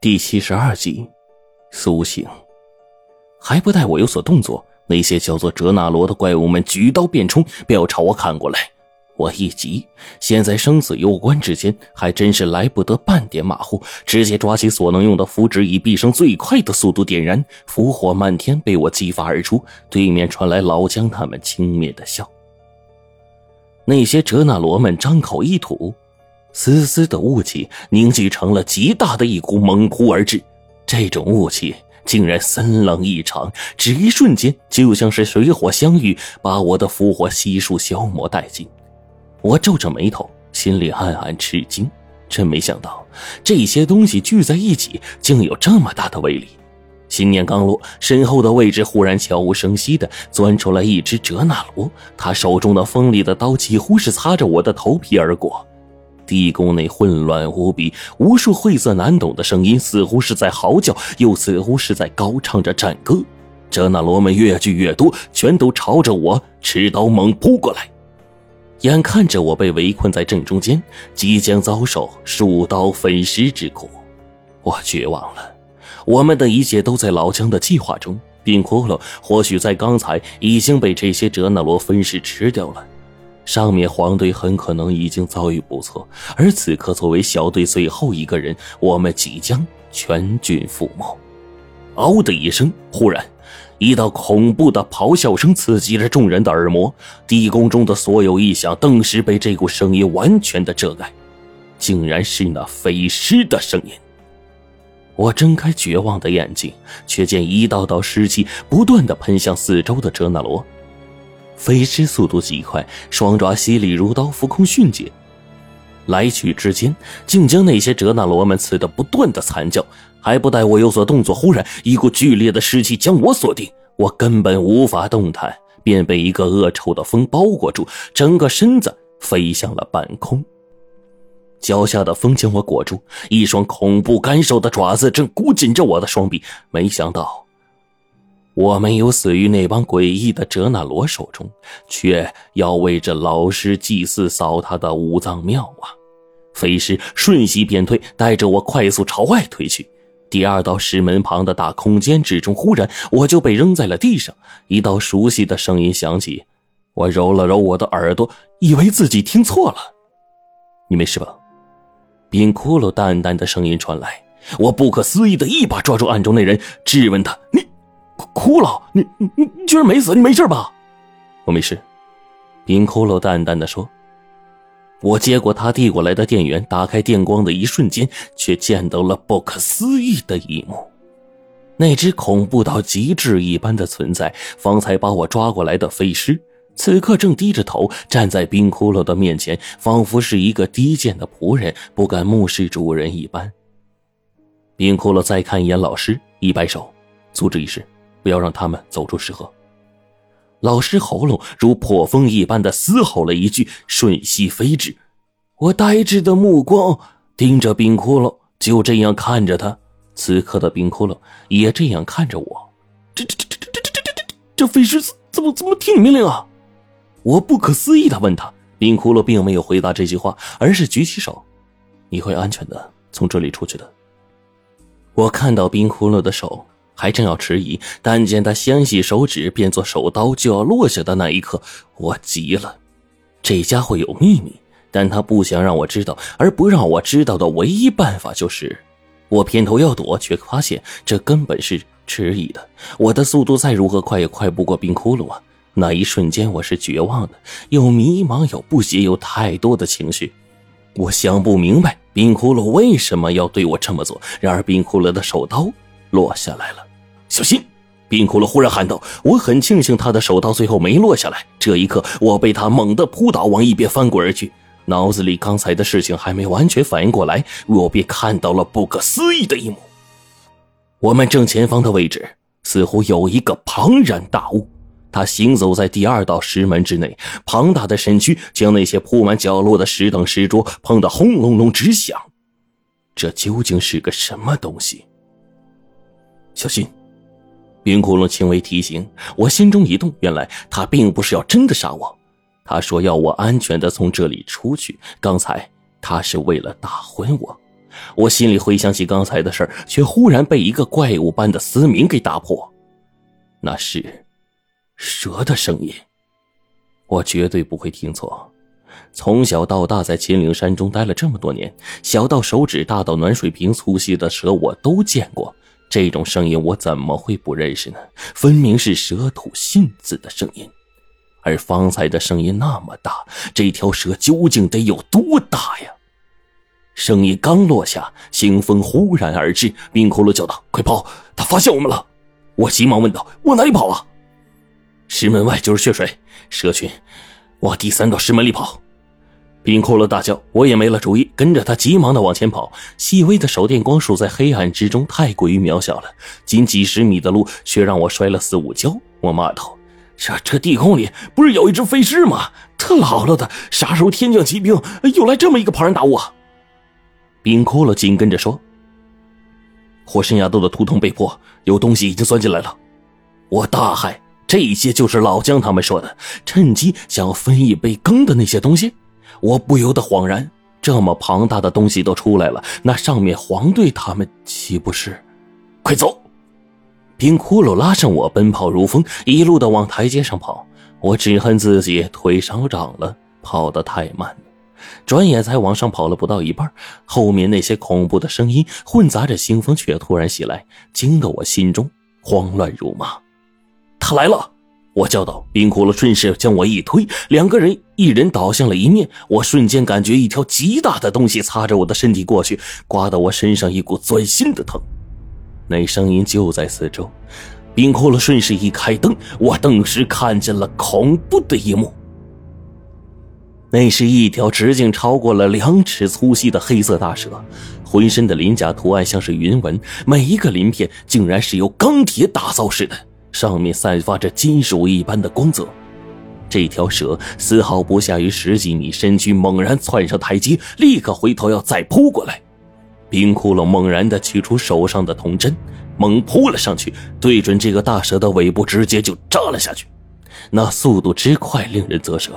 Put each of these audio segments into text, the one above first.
第七十二集，苏醒。还不待我有所动作，那些叫做哲那罗的怪物们举刀便冲，便要朝我砍过来。我一急，现在生死攸关之间，还真是来不得半点马虎，直接抓起所能用的符纸，以毕生最快的速度点燃，符火漫天被我激发而出。对面传来老姜他们轻蔑的笑。那些哲那罗们张口一吐。丝丝的雾气凝聚成了极大的一股，猛扑而至。这种雾气竟然森冷异常，只一瞬间就像是水火相遇，把我的符火悉数消磨殆尽。我皱着眉头，心里暗暗吃惊，真没想到这些东西聚在一起，竟有这么大的威力。心念刚落，身后的位置忽然悄无声息地钻出来一只哲那罗，他手中的锋利的刀几乎是擦着我的头皮而过。地宫内混乱无比，无数晦涩难懂的声音，似乎是在嚎叫，又似乎是在高唱着战歌。这那罗们越聚越多，全都朝着我持刀猛扑过来。眼看着我被围困在正中间，即将遭受数刀分尸之苦，我绝望了。我们的一切都在老姜的计划中。冰窟窿或许在刚才已经被这些哲那罗分尸吃掉了。上面黄队很可能已经遭遇不测，而此刻作为小队最后一个人，我们即将全军覆没。嗷的一声，忽然，一道恐怖的咆哮声刺激着众人的耳膜，地宫中的所有异响顿时被这股声音完全的遮盖，竟然是那飞尸的声音。我睁开绝望的眼睛，却见一道道尸气不断的喷向四周的哲那罗。飞尸速度极快，双爪犀利如刀，浮空迅捷，来去之间，竟将那些哲那罗们刺得不断的惨叫。还不待我有所动作，忽然一股剧烈的湿气将我锁定，我根本无法动弹，便被一个恶臭的风包裹住，整个身子飞向了半空。脚下的风将我裹住，一双恐怖干瘦的爪子正箍紧着我的双臂。没想到。我没有死于那帮诡异的哲那罗手中，却要为这老师祭祀扫他的五脏庙啊！飞尸瞬息变退，带着我快速朝外推去。第二道石门旁的大空间之中，忽然我就被扔在了地上。一道熟悉的声音响起，我揉了揉我的耳朵，以为自己听错了。你没事吧？冰骷髅淡淡的声音传来。我不可思议的一把抓住暗中那人，质问他：“你？”骷髅，你你你居然没死，你没事吧？我没事。冰骷髅淡淡的说。我接过他递过来的电源，打开电光的一瞬间，却见到了不可思议的一幕。那只恐怖到极致一般的存在，方才把我抓过来的飞尸，此刻正低着头站在冰骷髅的面前，仿佛是一个低贱的仆人，不敢目视主人一般。冰骷髅再看一眼老师，一摆手，阻止一事。不要让他们走出石河。老师喉咙如破风一般的嘶吼了一句，瞬息飞至。我呆滞的目光盯着冰窟窿，就这样看着他。此刻的冰窟窿也这样看着我。这这这这这这这这这这飞尸怎么怎么听你命令啊？我不可思议的问他。冰窟窿并没有回答这句话，而是举起手：“你会安全的从这里出去的。”我看到冰窟窿的手。还正要迟疑，但见他纤细手指变作手刀就要落下的那一刻，我急了。这家伙有秘密，但他不想让我知道，而不让我知道的唯一办法就是，我偏头要躲，却发现这根本是迟疑的。我的速度再如何快，也快不过冰窟窿啊！那一瞬间，我是绝望的，有迷茫，有不解，有太多的情绪。我想不明白冰窟窿为什么要对我这么做。然而，冰窟窿的手刀落下来了。小心！冰骷髅忽然喊道：“我很庆幸他的手到最后没落下来。”这一刻，我被他猛地扑倒，往一边翻滚而去。脑子里刚才的事情还没完全反应过来，我便看到了不可思议的一幕：我们正前方的位置似乎有一个庞然大物，他行走在第二道石门之内，庞大的身躯将那些铺满角落的石等石桌碰得轰隆隆直响。这究竟是个什么东西？小心！冰窟窿轻微提醒，我心中一动，原来他并不是要真的杀我，他说要我安全的从这里出去。刚才他是为了打昏我，我心里回想起刚才的事，却忽然被一个怪物般的嘶鸣给打破。那是蛇的声音。我绝对不会听错。从小到大，在秦岭山中待了这么多年，小到手指，大到暖水瓶粗细的蛇，我都见过。这种声音，我怎么会不认识呢？分明是蛇吐信子的声音。而方才的声音那么大，这条蛇究竟得有多大呀？声音刚落下，腥风忽然而至，冰骷髅叫道：“快跑！他发现我们了！”我急忙问道：“往哪里跑啊？”石门外就是血水，蛇群往第三道石门里跑。冰骷髅大叫，我也没了主意，跟着他急忙的往前跑。细微的手电光束在黑暗之中太过于渺小了，仅几十米的路却让我摔了四五跤。我骂道：“这这地宫里不是有一只飞尸吗？特姥姥的，啥时候天降奇兵，又来这么一个庞然大物？”冰骷髅紧跟着说：“火神崖洞的图腾被破，有东西已经钻进来了。”我大骇，这些就是老姜他们说的，趁机想要分一杯羹的那些东西。我不由得恍然，这么庞大的东西都出来了，那上面黄队他们岂不是？快走！冰骷髅拉上我，奔跑如风，一路的往台阶上跑。我只恨自己腿伤长了，跑得太慢。转眼才往上跑了不到一半，后面那些恐怖的声音混杂着腥风，却突然袭来，惊得我心中慌乱如麻。他来了！我叫道：“冰骷髅顺势将我一推，两个人一人倒向了一面。我瞬间感觉一条极大的东西擦着我的身体过去，刮得我身上一股钻心的疼。那声音就在四周。冰骷髅顺势一开灯，我顿时看见了恐怖的一幕。那是一条直径超过了两尺粗细的黑色大蛇，浑身的鳞甲图案像是云纹，每一个鳞片竟然是由钢铁打造似的。”上面散发着金属一般的光泽，这条蛇丝毫不下于十几米身躯，猛然窜上台阶，立刻回头要再扑过来。冰窟窿猛然的取出手上的铜针，猛扑了上去，对准这个大蛇的尾部，直接就扎了下去。那速度之快，令人啧舌。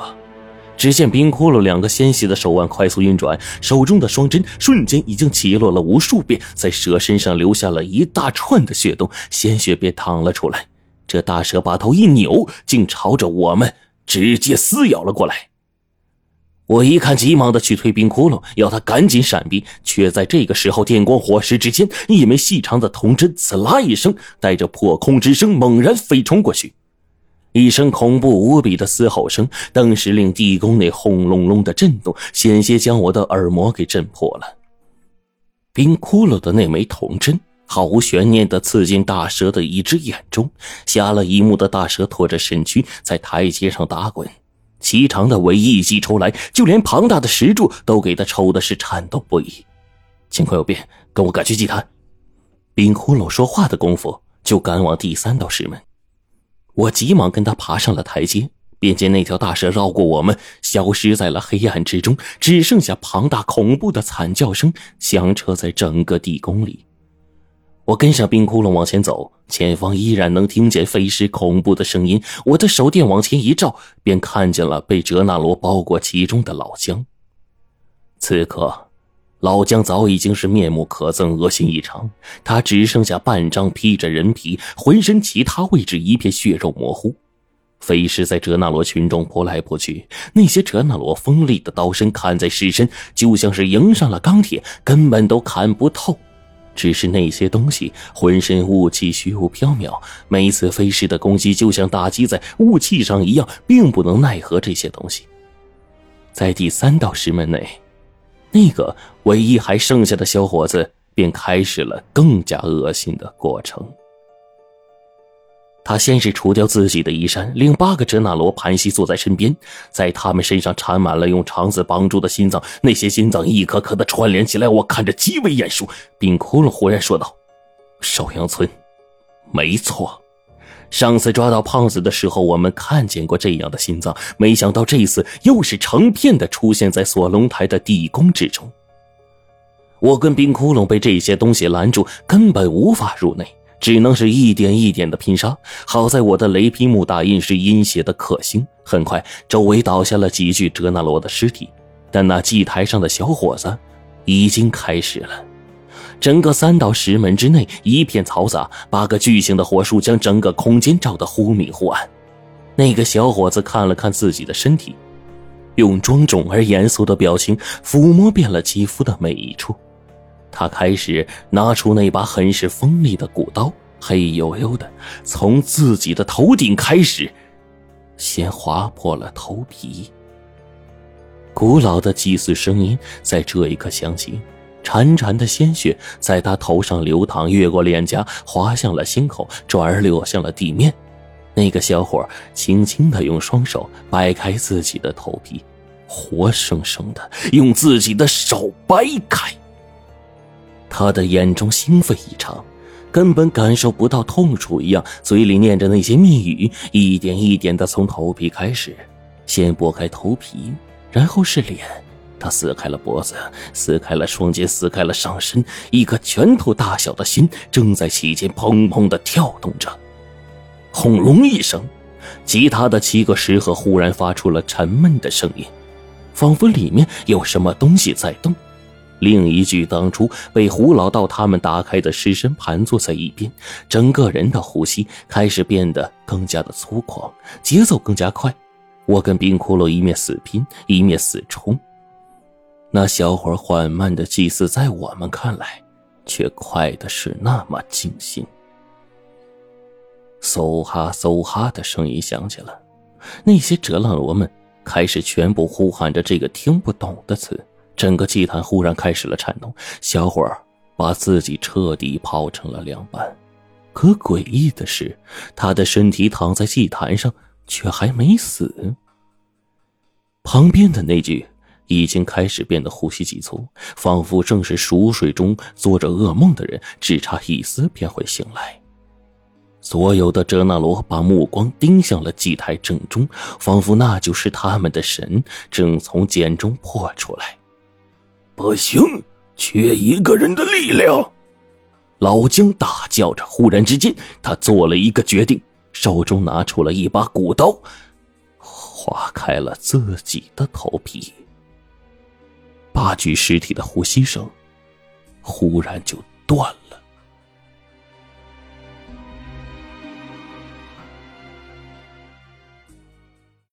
只见冰窟窿两个纤细的手腕快速运转，手中的双针瞬间已经起落了无数遍，在蛇身上留下了一大串的血洞，鲜血便淌了出来。这大蛇把头一扭，竟朝着我们直接撕咬了过来。我一看，急忙的去推冰窟窿，要他赶紧闪避，却在这个时候，电光火石之间，一枚细长的铜针“刺啦”一声，带着破空之声，猛然飞冲过去。一声恐怖无比的嘶吼声，顿时令地宫内轰隆隆的震动，险些将我的耳膜给震破了。冰窟窿的那枚铜针。毫无悬念地刺进大蛇的一只眼中，瞎了一目的大蛇拖着身躯在台阶上打滚，齐长的尾一击抽来，就连庞大的石柱都给他抽的是颤抖不已。情况有变，跟我赶去祭坛。冰窟窿说话的功夫，就赶往第三道石门。我急忙跟他爬上了台阶，便见那条大蛇绕过我们，消失在了黑暗之中，只剩下庞大恐怖的惨叫声响彻在整个地宫里。我跟上冰窟窿往前走，前方依然能听见飞尸恐怖的声音。我的手电往前一照，便看见了被哲那罗包裹其中的老姜。此刻，老姜早已经是面目可憎、恶心异常，他只剩下半张披着人皮，浑身其他位置一片血肉模糊。飞尸在哲那罗群中扑来扑去，那些哲那罗锋利的刀身砍在尸身，就像是迎上了钢铁，根本都砍不透。只是那些东西浑身雾气，虚无缥缈，每一次飞尸的攻击就像打击在雾气上一样，并不能奈何这些东西。在第三道石门内，那个唯一还剩下的小伙子便开始了更加恶心的过程。他先是除掉自己的衣衫，令八个哲那罗盘膝坐在身边，在他们身上缠满了用肠子绑住的心脏，那些心脏一颗颗的串联起来，我看着极为眼熟。冰窟窿忽然说道：“寿阳村，没错，上次抓到胖子的时候，我们看见过这样的心脏，没想到这一次又是成片的出现在锁龙台的地宫之中。我跟冰窟窿被这些东西拦住，根本无法入内。”只能是一点一点的拼杀。好在我的雷劈木打印是阴邪的克星，很快周围倒下了几具哲那罗的尸体。但那祭台上的小伙子已经开始了。整个三道石门之内一片嘈杂，八个巨型的火树将整个空间照得忽明忽暗。那个小伙子看了看自己的身体，用庄重而严肃的表情抚摸遍了肌肤的每一处。他开始拿出那把很是锋利的骨刀，黑黝黝的，从自己的头顶开始，先划破了头皮。古老的祭祀声音在这一刻响起，潺潺的鲜血在他头上流淌，越过脸颊，滑向了心口，转而流向了地面。那个小伙轻轻的用双手掰开自己的头皮，活生生的用自己的手掰开。他的眼中兴奋异常，根本感受不到痛楚一样，嘴里念着那些密语，一点一点的从头皮开始，先剥开头皮。然后是脸，他撕开了脖子，撕开了双肩，撕开了上身。一颗拳头大小的心正在其间砰砰的跳动着。轰隆一声，其他的七个石盒忽然发出了沉闷的声音，仿佛里面有什么东西在动。另一具当初被胡老道他们打开的尸身盘坐在一边，整个人的呼吸开始变得更加的粗犷，节奏更加快。我跟冰骷髅一面死拼，一面死冲。那小伙缓慢的祭祀，在我们看来，却快的是那么惊心。嗖哈嗖哈的声音响起了，那些折浪罗们开始全部呼喊着这个听不懂的词，整个祭坛忽然开始了颤动。小伙把自己彻底抛成了两半，可诡异的是，他的身体躺在祭坛上。却还没死。旁边的那具已经开始变得呼吸急促，仿佛正是熟睡中做着噩梦的人，只差一丝便会醒来。所有的哲那罗把目光盯向了祭台正中，仿佛那就是他们的神正从茧中破出来。不行，缺一个人的力量！老姜大叫着，忽然之间，他做了一个决定。手中拿出了一把骨刀，划开了自己的头皮。八具尸体的呼吸声忽然就断了。